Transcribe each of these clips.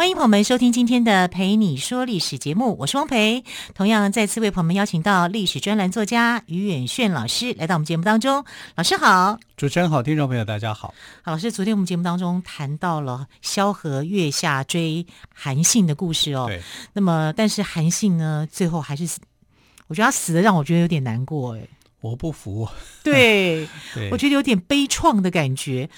欢迎朋友们收听今天的《陪你说历史》节目，我是汪培。同样再次为朋友们邀请到历史专栏作家于远炫老师来到我们节目当中。老师好，主持人好，听众朋友大家好。好，老师，昨天我们节目当中谈到了萧何月下追韩信的故事哦。对。那么，但是韩信呢，最后还是死，我觉得他死的让我觉得有点难过哎。我不服。对，对我觉得有点悲怆的感觉。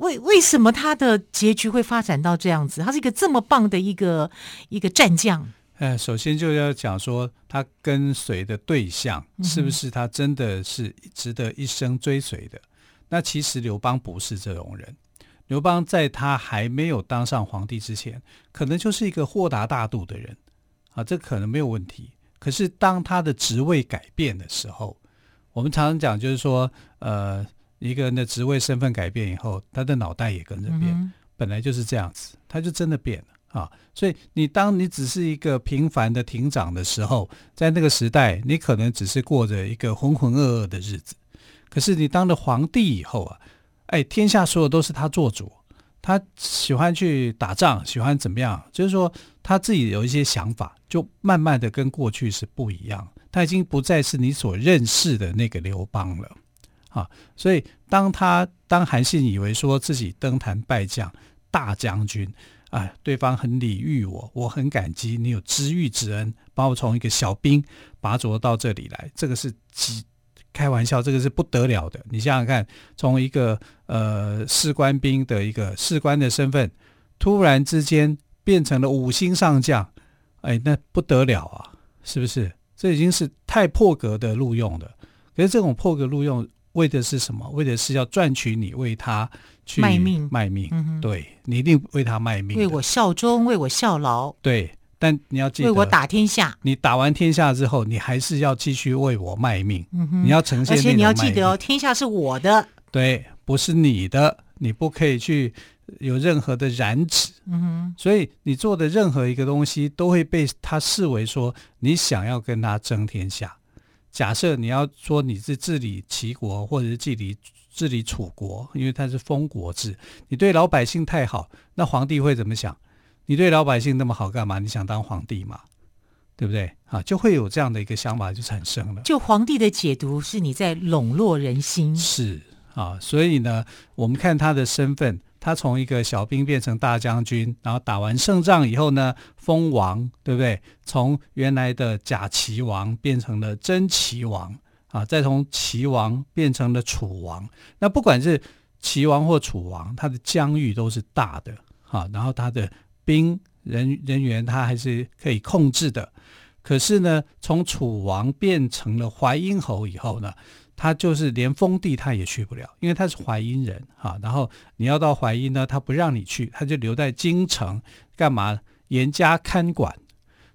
为为什么他的结局会发展到这样子？他是一个这么棒的一个一个战将。呃，首先就要讲说他跟随的对象是不是他真的是值得一生追随的？嗯、那其实刘邦不是这种人。刘邦在他还没有当上皇帝之前，可能就是一个豁达大度的人啊，这可能没有问题。可是当他的职位改变的时候，我们常常讲就是说，呃。一个人的职位身份改变以后，他的脑袋也跟着变，嗯、本来就是这样子，他就真的变了啊！所以你当你只是一个平凡的庭长的时候，在那个时代，你可能只是过着一个浑浑噩噩的日子。可是你当了皇帝以后啊，哎，天下所有都是他做主，他喜欢去打仗，喜欢怎么样？就是说他自己有一些想法，就慢慢的跟过去是不一样，他已经不再是你所认识的那个刘邦了。啊，所以当他当韩信以为说自己登坛拜将大将军，啊，对方很礼遇我，我很感激你有知遇之恩，把我从一个小兵拔擢到这里来，这个是极开玩笑，这个是不得了的。你想想看，从一个呃士官兵的一个士官的身份，突然之间变成了五星上将，哎，那不得了啊，是不是？这已经是太破格的录用了。可是这种破格录用。为的是什么？为的是要赚取你为他去卖命，卖命。嗯、对，你一定为他卖命，为我效忠，为我效劳。对，但你要记得，为我打天下。你打完天下之后，你还是要继续为我卖命。嗯、你要呈现，而且你要记得哦，天下是我的，对，不是你的，你不可以去有任何的染指。嗯哼，所以你做的任何一个东西，都会被他视为说你想要跟他争天下。假设你要说你是治理齐国，或者是治理治理楚国，因为它是封国制，你对老百姓太好，那皇帝会怎么想？你对老百姓那么好干嘛？你想当皇帝吗？对不对？啊，就会有这样的一个想法就产生了。就皇帝的解读是你在笼络人心，是啊，所以呢，我们看他的身份。他从一个小兵变成大将军，然后打完胜仗以后呢，封王，对不对？从原来的假齐王变成了真齐王啊，再从齐王变成了楚王。那不管是齐王或楚王，他的疆域都是大的啊，然后他的兵人人员他还是可以控制的。可是呢，从楚王变成了淮阴侯以后呢，他就是连封地他也去不了，因为他是淮阴人哈。然后你要到淮阴呢，他不让你去，他就留在京城干嘛？严加看管，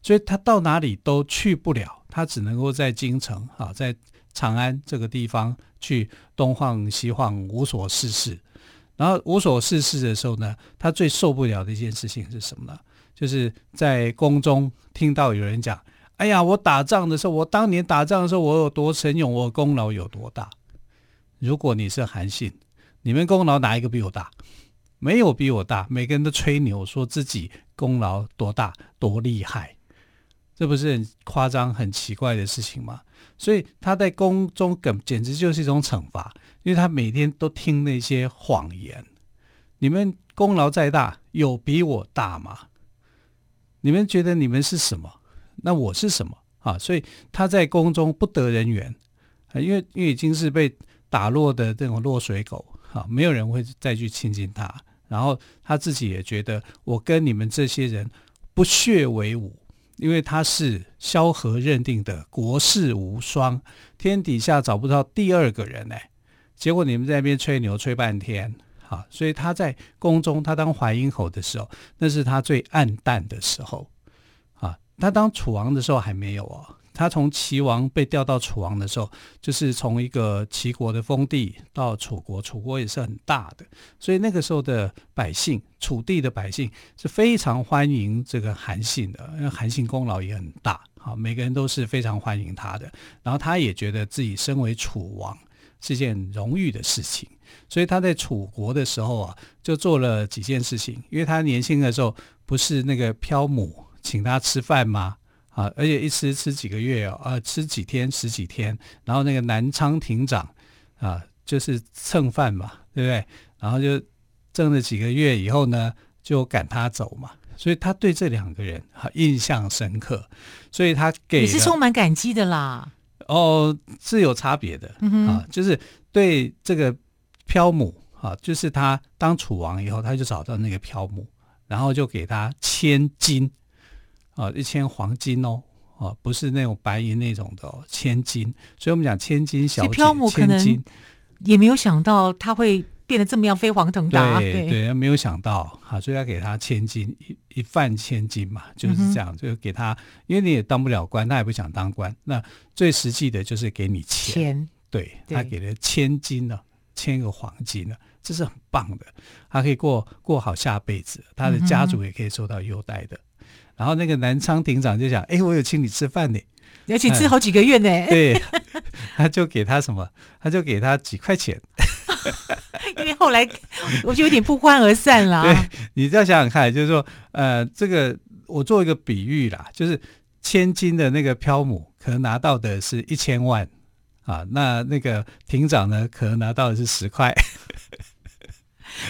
所以他到哪里都去不了，他只能够在京城啊，在长安这个地方去东晃西晃，无所事事。然后无所事事的时候呢，他最受不了的一件事情是什么呢？就是在宫中听到有人讲。哎呀，我打仗的时候，我当年打仗的时候，我有多神勇，我功劳有多大？如果你是韩信，你们功劳哪一个比我大？没有比我大，每个人都吹牛，说自己功劳多大、多厉害，这不是很夸张、很奇怪的事情吗？所以他在宫中梗简直就是一种惩罚，因为他每天都听那些谎言。你们功劳再大，有比我大吗？你们觉得你们是什么？那我是什么啊？所以他在宫中不得人缘，因为因为已经是被打落的这种落水狗啊，没有人会再去亲近他。然后他自己也觉得，我跟你们这些人不屑为伍，因为他是萧何认定的国士无双，天底下找不到第二个人哎。结果你们在那边吹牛吹半天，啊，所以他在宫中，他当淮阴侯的时候，那是他最黯淡的时候。他当楚王的时候还没有哦，他从齐王被调到楚王的时候，就是从一个齐国的封地到楚国，楚国也是很大的，所以那个时候的百姓，楚地的百姓是非常欢迎这个韩信的，因为韩信功劳也很大，好，每个人都是非常欢迎他的。然后他也觉得自己身为楚王是件荣誉的事情，所以他在楚国的时候啊，就做了几件事情。因为他年轻的时候不是那个漂母请他吃饭吗？啊，而且一吃吃几个月哦，啊，吃几天十几天，然后那个南昌亭长啊，就是蹭饭嘛，对不对？然后就挣了几个月以后呢，就赶他走嘛，所以他对这两个人啊印象深刻，所以他给你是充满感激的啦。哦，是有差别的、嗯、啊，就是对这个漂母啊，就是他当楚王以后，他就找到那个漂母，然后就给他千金。啊，一千黄金哦，哦、啊，不是那种白银那种的哦，千金。所以我们讲千金小姐，漂母可能也没有想到他会变得这么样飞黄腾达。对对，对，没有想到，啊，所以要给他千金，一一饭千金嘛，就是这样，嗯、就给他，因为你也当不了官，他也不想当官，那最实际的就是给你钱。钱对，他给了千金呢，千个黄金呢，这是很棒的，他可以过过好下辈子，他的家族也可以受到优待的。嗯然后那个南昌亭长就想：“哎，我有请你吃饭呢，你要请吃好几个月呢。嗯”对，他就给他什么？他就给他几块钱。因为后来我就有点不欢而散了。对，你再想想看，就是说，呃，这个我做一个比喻啦，就是千金的那个漂母可能拿到的是一千万啊，那那个亭长呢，可能拿到的是十块。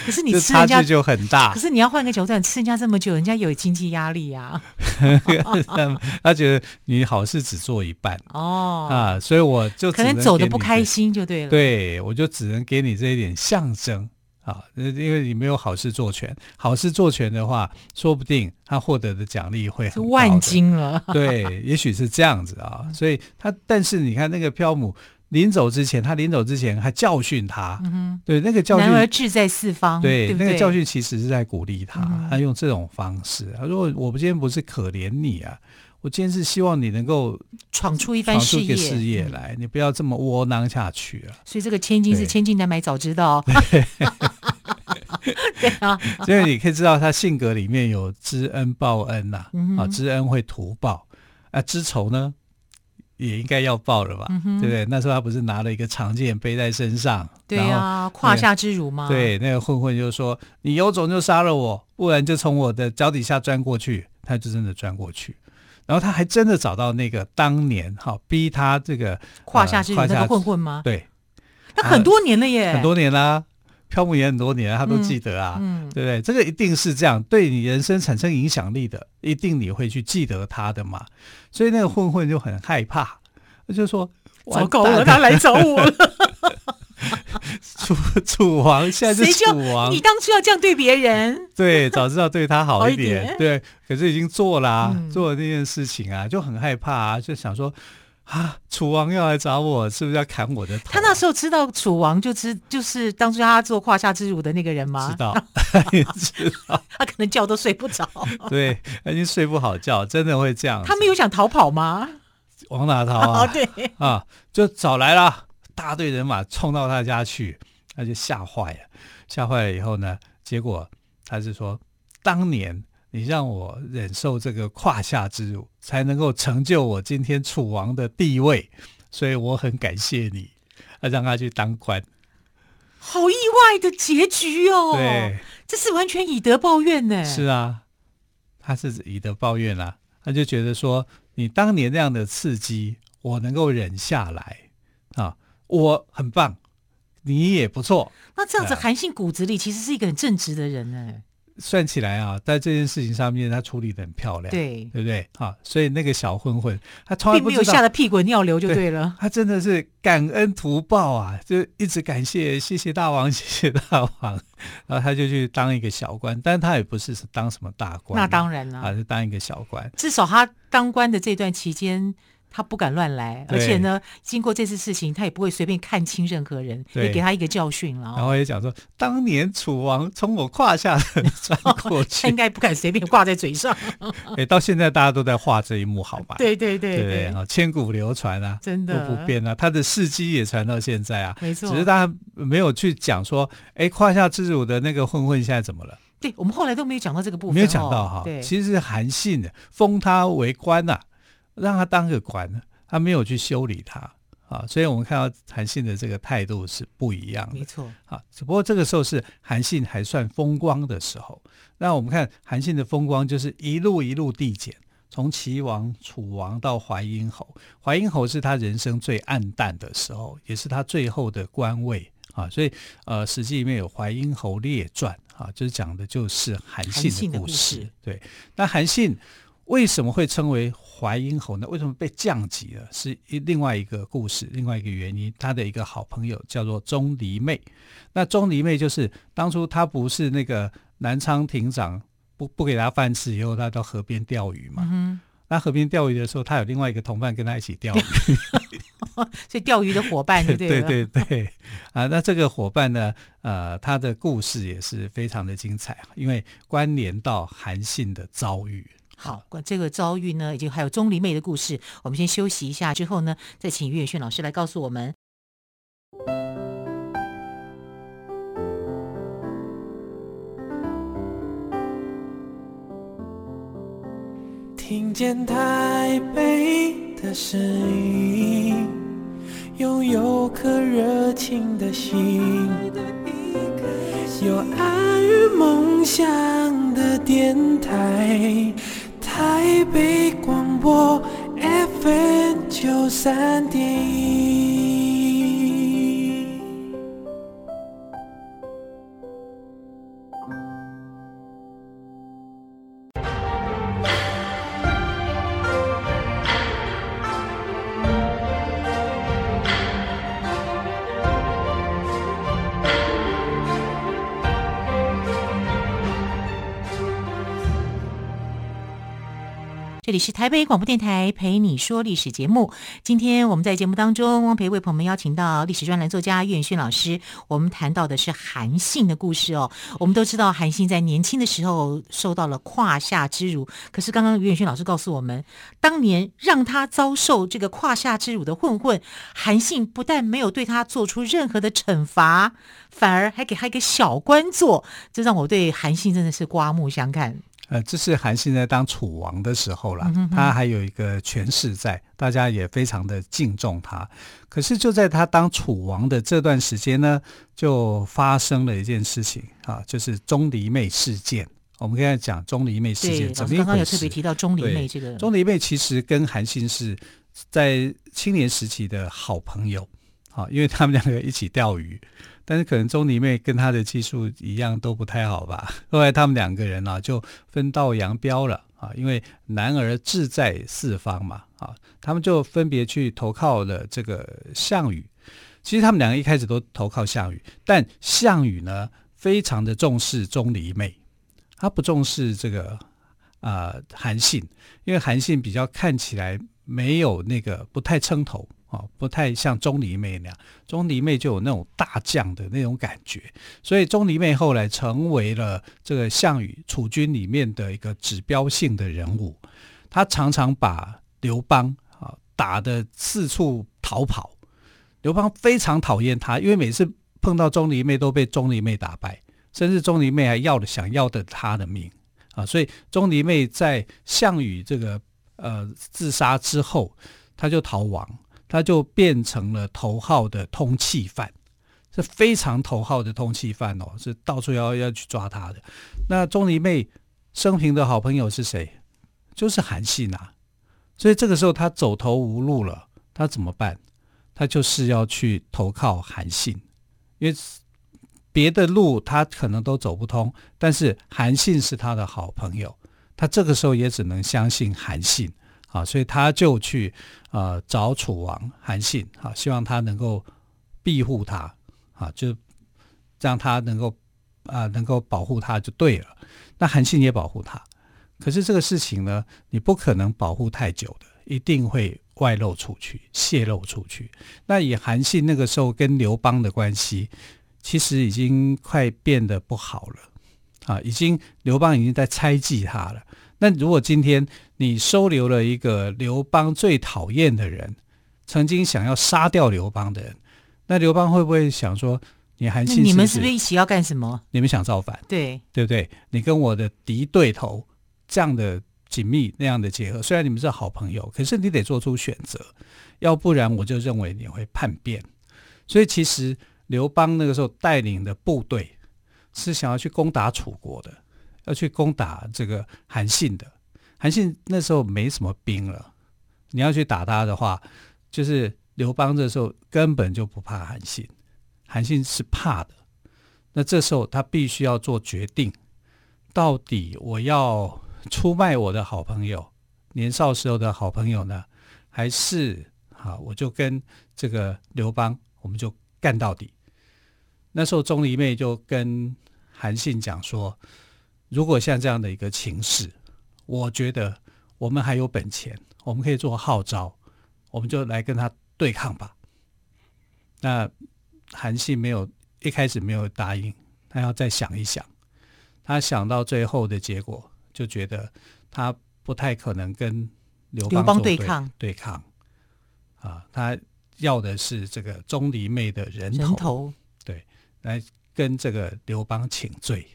可是你吃人家差距就很大。可是你要换个角度，吃人家这么久，人家有经济压力呀、啊。他觉得你好事只做一半哦啊，所以我就可能走的不开心就对了。对，我就只能给你这一点象征啊，因为你没有好事做全。好事做全的话，说不定他获得的奖励会很万金了。对，也许是这样子啊。所以他，但是你看那个漂母。临走之前，他临走之前还教训他，嗯、对那个教训，男儿志在四方，对，那个教训其实是在鼓励他，嗯、他用这种方式。他说：“我今天不是可怜你啊，我今天是希望你能够闯出一番事业，事业来，嗯、你不要这么窝囊下去啊。”所以这个千金是千金难买早知道，对。啊，所以你可以知道他性格里面有知恩报恩呐，嗯、啊，知恩会图报，啊，知仇呢？也应该要报了吧，嗯、对不对？那时候他不是拿了一个长剑背在身上，对啊，胯下之辱吗？对，那个混混就说：“你有种就杀了我，不然就从我的脚底下钻过去。”他就真的钻过去，然后他还真的找到那个当年哈逼他这个胯下之辱那个混混吗？对，他很多年了耶，很多年啦。漂母也很多年，他都记得啊，嗯嗯、对不对？这个一定是这样，对你人生产生影响力的，一定你会去记得他的嘛。所以那个混混就很害怕，他就说：“糟糕了，他来找我了。楚”楚楚王现在是楚王，你当初要这样对别人，对，早知道对他好一点，一点对。可是已经做了、啊，嗯、做了那件事情啊，就很害怕啊，就想说。啊！楚王要来找我，是不是要砍我的头？他那时候知道楚王就知就是当初他做胯下之辱的那个人吗？知道，知道。他可能觉都睡不着。对，他已经睡不好觉，真的会这样。他没有想逃跑吗？往哪逃啊？哦、对啊，就找来了大队人马冲到他家去，他就吓坏了。吓坏了以后呢，结果他是说当年。你让我忍受这个胯下之辱，才能够成就我今天楚王的地位，所以我很感谢你，让他去当官。好意外的结局哦！对，这是完全以德报怨呢。是啊，他是以德报怨啊，他就觉得说，你当年那样的刺激，我能够忍下来啊，我很棒，你也不错。那这样子，韩信骨子里其实是一个很正直的人呢。算起来啊，在这件事情上面，他处理得很漂亮，对，对不对？啊，所以那个小混混，他从来没有吓得屁滚尿流就对了。对，他真的是感恩图报啊，就一直感谢，谢谢大王，谢谢大王。然后他就去当一个小官，但他也不是当什么大官，那当然了，还是当一个小官。至少他当官的这段期间。他不敢乱来，而且呢，经过这次事情，他也不会随便看轻任何人，也给他一个教训了。然后也讲说，当年楚王从我胯下 穿过去，他应该不敢随便挂在嘴上。哎，到现在大家都在画这一幕，好吧？对对对对啊，千古流传啊，真的不变啊。他的事迹也传到现在啊，没错。只是大家没有去讲说，哎，胯下之辱的那个混混现在怎么了？对，我们后来都没有讲到这个部分，没有讲到哈。对，其实是韩信的封他为官呐、啊，让他当个官，他没有去修理他啊。所以我们看到韩信的这个态度是不一样的，没错啊。只不过这个时候是韩信还算风光的时候。那我们看韩信的风光，就是一路一路递减，从齐王、楚王到淮阴侯，淮阴侯是他人生最暗淡的时候，也是他最后的官位啊。所以呃，《史记》里面有《淮阴侯列传》。啊，就是讲的就是韩信的故事。故事对，那韩信为什么会称为淮阴侯呢？为什么被降级了？是一另外一个故事，另外一个原因。他的一个好朋友叫做钟离昧。那钟离昧就是当初他不是那个南昌亭长不不给他饭吃以后，他到河边钓鱼嘛。嗯。那河边钓鱼的时候，他有另外一个同伴跟他一起钓鱼。所以钓鱼的伙伴对对对对啊，那这个伙伴呢，呃，他的故事也是非常的精彩，因为关联到韩信的遭遇。好，这个遭遇呢，以及还有钟离妹的故事，我们先休息一下，之后呢，再请于远逊老师来告诉我们。听见台北的声音，拥有颗热情的心，有爱与梦想的电，台北广播 FM 九三这里是台北广播电台陪你说历史节目。今天我们在节目当中，汪培为朋友们邀请到历史专栏作家岳远逊老师。我们谈到的是韩信的故事哦。我们都知道韩信在年轻的时候受到了胯下之辱，可是刚刚岳远逊老师告诉我们，当年让他遭受这个胯下之辱的混混，韩信不但没有对他做出任何的惩罚，反而还给他一个小官做，这让我对韩信真的是刮目相看。呃，这是韩信在当楚王的时候了，他还有一个权势在，大家也非常的敬重他。可是就在他当楚王的这段时间呢，就发生了一件事情啊，就是钟离昧事件。我们刚才讲钟离昧事件，怎么？刚刚有特别提到钟离昧这个。钟离昧其实跟韩信是在青年时期的好朋友，啊，因为他们两个一起钓鱼。但是可能钟离昧跟他的技术一样都不太好吧。后来他们两个人呢、啊、就分道扬镳了啊，因为男儿志在四方嘛啊，他们就分别去投靠了这个项羽。其实他们两个一开始都投靠项羽，但项羽呢非常的重视钟离昧，他不重视这个啊韩信，因为韩信比较看起来没有那个不太称头。哦，不太像钟离昧那样，钟离昧就有那种大将的那种感觉，所以钟离昧后来成为了这个项羽楚军里面的一个指标性的人物。他常常把刘邦啊打得四处逃跑，刘邦非常讨厌他，因为每次碰到钟离昧都被钟离昧打败，甚至钟离昧还要了想要的他的命啊。所以钟离昧在项羽这个呃自杀之后，他就逃亡。他就变成了头号的通缉犯，是非常头号的通缉犯哦，是到处要要去抓他的。那钟离昧生平的好朋友是谁？就是韩信啊。所以这个时候他走投无路了，他怎么办？他就是要去投靠韩信，因为别的路他可能都走不通，但是韩信是他的好朋友，他这个时候也只能相信韩信。啊，所以他就去呃找楚王韩信，啊，希望他能够庇护他，啊，就让他能够啊、能够保护他就对了。那韩信也保护他，可是这个事情呢，你不可能保护太久的，一定会外露出去、泄露出去。那以韩信那个时候跟刘邦的关系，其实已经快变得不好了啊！已经刘邦已经在猜忌他了。那如果今天你收留了一个刘邦最讨厌的人，曾经想要杀掉刘邦的人，那刘邦会不会想说，你韩信你们是不是一起要干什么？你们想造反？对，对不对？你跟我的敌对头这样的紧密那样的结合，虽然你们是好朋友，可是你得做出选择，要不然我就认为你会叛变。所以其实刘邦那个时候带领的部队是想要去攻打楚国的。要去攻打这个韩信的，韩信那时候没什么兵了。你要去打他的话，就是刘邦这时候根本就不怕韩信，韩信是怕的。那这时候他必须要做决定，到底我要出卖我的好朋友，年少时候的好朋友呢，还是啊，我就跟这个刘邦，我们就干到底。那时候钟离昧就跟韩信讲说。如果像这样的一个情势，我觉得我们还有本钱，我们可以做号召，我们就来跟他对抗吧。那韩信没有一开始没有答应，他要再想一想。他想到最后的结果，就觉得他不太可能跟刘邦，邦对抗对抗。啊，他要的是这个钟离昧的人头，人头对，来跟这个刘邦请罪。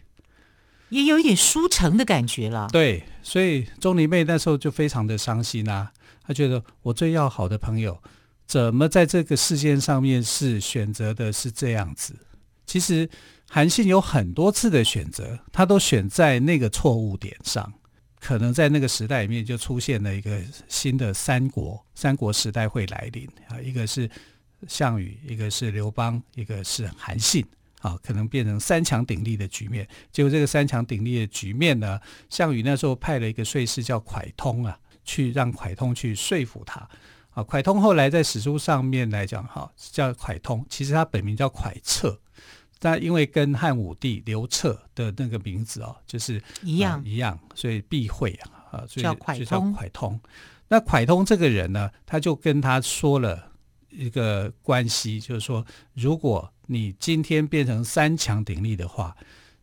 也有一点输诚的感觉了。对，所以钟离昧那时候就非常的伤心啊。他觉得我最要好的朋友，怎么在这个事件上面是选择的是这样子？其实韩信有很多次的选择，他都选在那个错误点上。可能在那个时代里面就出现了一个新的三国，三国时代会来临啊。一个是项羽，一个是刘邦，一个是韩信。啊，可能变成三强鼎立的局面。结果这个三强鼎立的局面呢，项羽那时候派了一个说士叫蒯通啊，去让蒯通去说服他。啊，蒯通后来在史书上面来讲，哈，叫蒯通，其实他本名叫蒯彻，但因为跟汉武帝刘彻的那个名字哦，就是一样、呃、一样，所以避讳啊，啊，所以叫。蒯通。那蒯通这个人呢，他就跟他说了。一个关系就是说，如果你今天变成三强鼎立的话，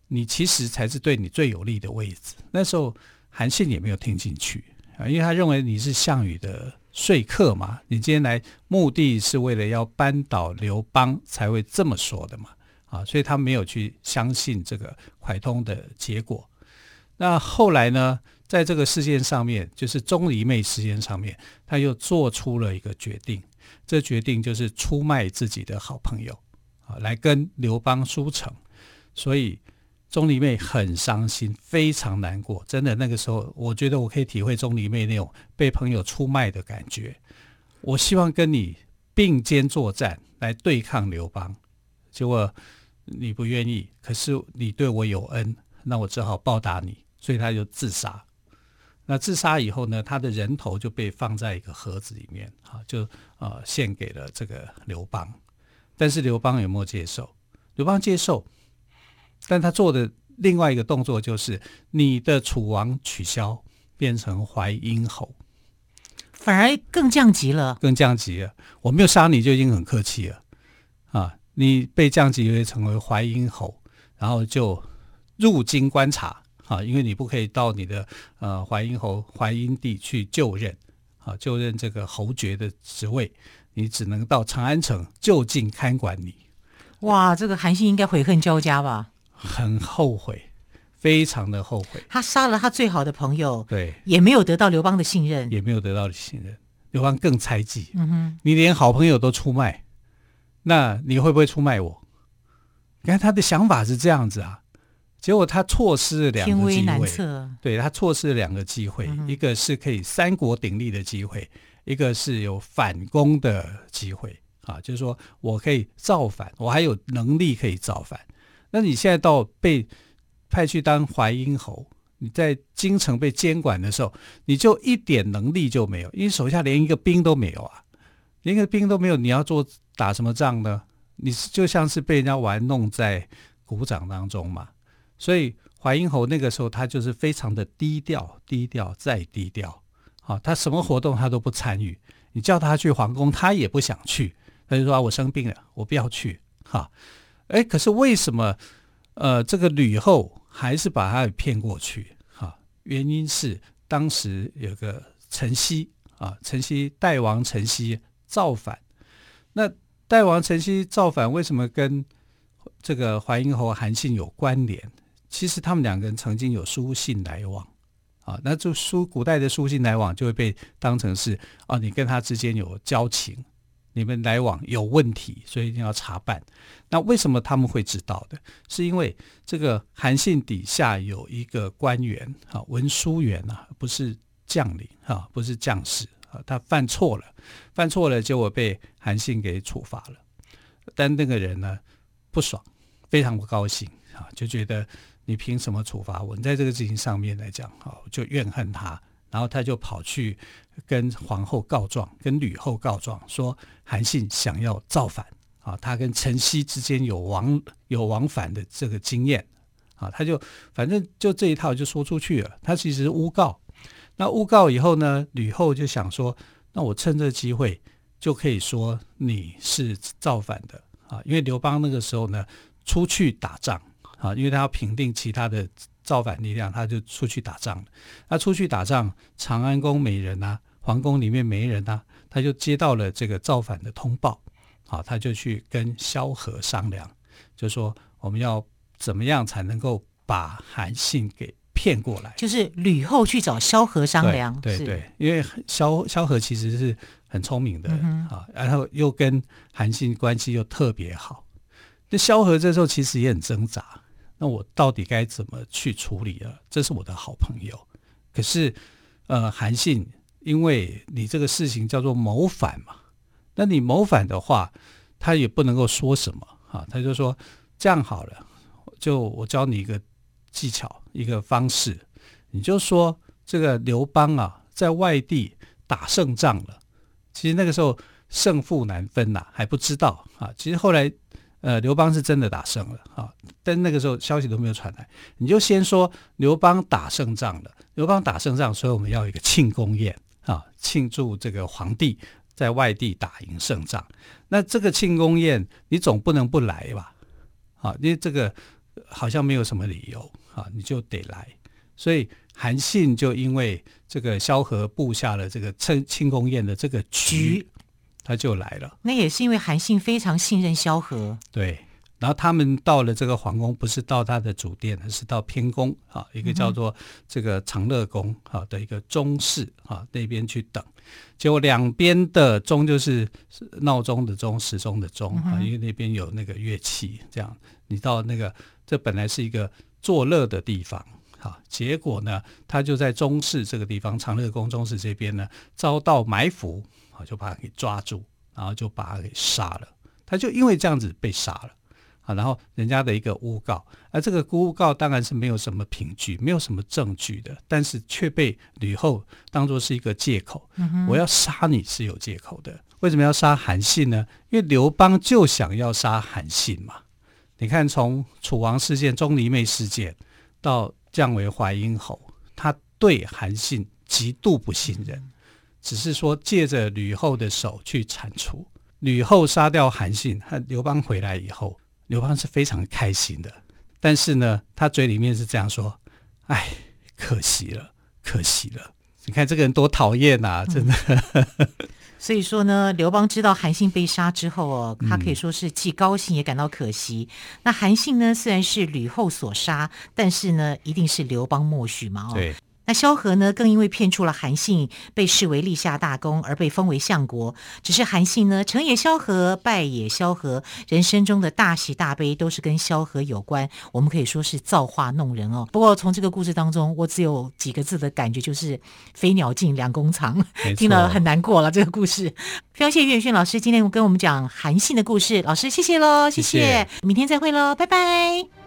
你其实才是对你最有利的位置。那时候韩信也没有听进去啊，因为他认为你是项羽的说客嘛，你今天来目的是为了要扳倒刘邦才会这么说的嘛啊，所以他没有去相信这个蒯通的结果。那后来呢，在这个事件上面，就是钟离昧事件上面，他又做出了一个决定。这决定就是出卖自己的好朋友啊，来跟刘邦输城，所以钟离昧很伤心，非常难过。真的，那个时候，我觉得我可以体会钟离昧那种被朋友出卖的感觉。我希望跟你并肩作战，来对抗刘邦，结果你不愿意。可是你对我有恩，那我只好报答你，所以他就自杀。那自杀以后呢，他的人头就被放在一个盒子里面，啊，就呃献给了这个刘邦。但是刘邦有没有接受？刘邦接受，但他做的另外一个动作就是，你的楚王取消，变成淮阴侯，反而更降级了，更降级了。我没有杀你就已经很客气了，啊，你被降级为成为淮阴侯，然后就入京观察。啊，因为你不可以到你的呃淮阴侯淮阴地去就任，啊，就任这个侯爵的职位，你只能到长安城就近看管你。哇，这个韩信应该悔恨交加吧？很后悔，非常的后悔。他杀了他最好的朋友，对，也没有得到刘邦的信任，也没有得到的信任，刘邦更猜忌。嗯哼，你连好朋友都出卖，那你会不会出卖我？你看他的想法是这样子啊。结果他错失了两个机会，对，他错失了两个机会，嗯，一个是可以三国鼎立的机会，一个是有反攻的机会啊，就是说我可以造反，我还有能力可以造反。那你现在到被派去当淮阴侯，你在京城被监管的时候，你就一点能力就没有，因为手下连一个兵都没有啊，连一个兵都没有，你要做打什么仗呢？你就像是被人家玩弄在鼓掌当中嘛。所以淮阴侯那个时候，他就是非常的低调，低调再低调，啊，他什么活动他都不参与。你叫他去皇宫，他也不想去，他就说，我生病了，我不要去。哈，哎，可是为什么呃这个吕后还是把他给骗过去？哈，原因是当时有个陈豨啊，陈豨代王陈豨造反。那代王陈豨造反，为什么跟这个淮阴侯韩信有关联？其实他们两个人曾经有书信来往。啊，那就书古代的书信来往就会被当成是啊，你跟他之间有交情，你们来往有问题，所以一定要查办。那为什么他们会知道的？是因为这个韩信底下有一个官员啊，文书员啊，不是将领啊，不是将士啊，他犯错了，犯错了，结果被韩信给处罚了。但那个人呢，不爽，非常不高兴啊，就觉得。你凭什么处罚我？你在这个事情上面来讲，好，就怨恨他，然后他就跑去跟皇后告状，跟吕后告状，说韩信想要造反啊，他跟陈豨之间有往有往返的这个经验啊，他就反正就这一套就说出去了。他其实诬告，那诬告以后呢，吕后就想说，那我趁这机会就可以说你是造反的啊，因为刘邦那个时候呢出去打仗。啊，因为他要平定其他的造反力量，他就出去打仗了。他出去打仗，长安宫没人啊，皇宫里面没人啊，他就接到了这个造反的通报。好，他就去跟萧何商量，就说我们要怎么样才能够把韩信给骗过来？就是吕后去找萧何商量。对对，对，因为萧萧何其实是很聪明的嗯啊，嗯，然后又跟韩信关系又特别好。那萧何这时候其实也很挣扎。那我到底该怎么去处理啊？这是我的好朋友，可是，呃，韩信，因为你这个事情叫做谋反嘛，那你谋反的话，他也不能够说什么啊，他就说这样好了，就我教你一个技巧，一个方式，你就说这个刘邦啊，在外地打胜仗了，其实那个时候胜负难分呐，还不知道啊，其实后来。呃，刘邦是真的打胜了啊，但那个时候消息都没有传来。你就先说刘邦打胜仗了，刘邦打胜仗，所以我们要一个庆功宴啊，庆祝这个皇帝在外地打赢胜仗。那这个庆功宴你总不能不来吧？啊，因为这个好像没有什么理由啊，你就得来。所以韩信就因为这个萧何布下了这个庆庆功宴的这个局。他就来了，那也是因为韩信非常信任萧何。对，然后他们到了这个皇宫，不是到他的主殿，而是到偏宫啊，一个叫做这个长乐宫啊的一个中室啊那边去等。结果两边的钟就是闹钟的钟，时钟的钟啊，因为那边有那个乐器。这样，你到那个这本来是一个作乐的地方啊，结果呢，他就在中室这个地方，长乐宫中室这边呢，遭到埋伏。就把他给抓住，然后就把他给杀了。他就因为这样子被杀了啊。然后人家的一个诬告，而这个诬告当然是没有什么凭据，没有什么证据的，但是却被吕后当做是一个借口。嗯。我要杀你是有借口的。为什么要杀韩信呢？因为刘邦就想要杀韩信嘛。你看，从楚王事件、钟离昧事件到降为淮阴侯，他对韩信极度不信任。只是说借着吕后的手去铲除，吕后杀掉韩信，和刘邦回来以后，刘邦是非常开心的。但是呢，他嘴里面是这样说：“哎，可惜了，可惜了。你看这个人多讨厌啊，真的。嗯”所以说呢，刘邦知道韩信被杀之后哦，他可以说是既高兴也感到可惜。那韩信呢，虽然是吕后所杀，但是呢，一定是刘邦默许嘛？哦，那萧何呢，更因为骗出了韩信，被视为立下大功，而被封为相国。只是韩信呢，成也萧何，败也萧何，人生中的大喜大悲都是跟萧何有关。我们可以说是造化弄人哦。不过从这个故事当中，我只有几个字的感觉，就是飞鸟尽，良弓藏，听了很难过了。这个故事，非常谢谢岳轩老师今天跟我们讲韩信的故事。老师，谢谢喽，谢谢，谢谢，明天再会喽，拜拜。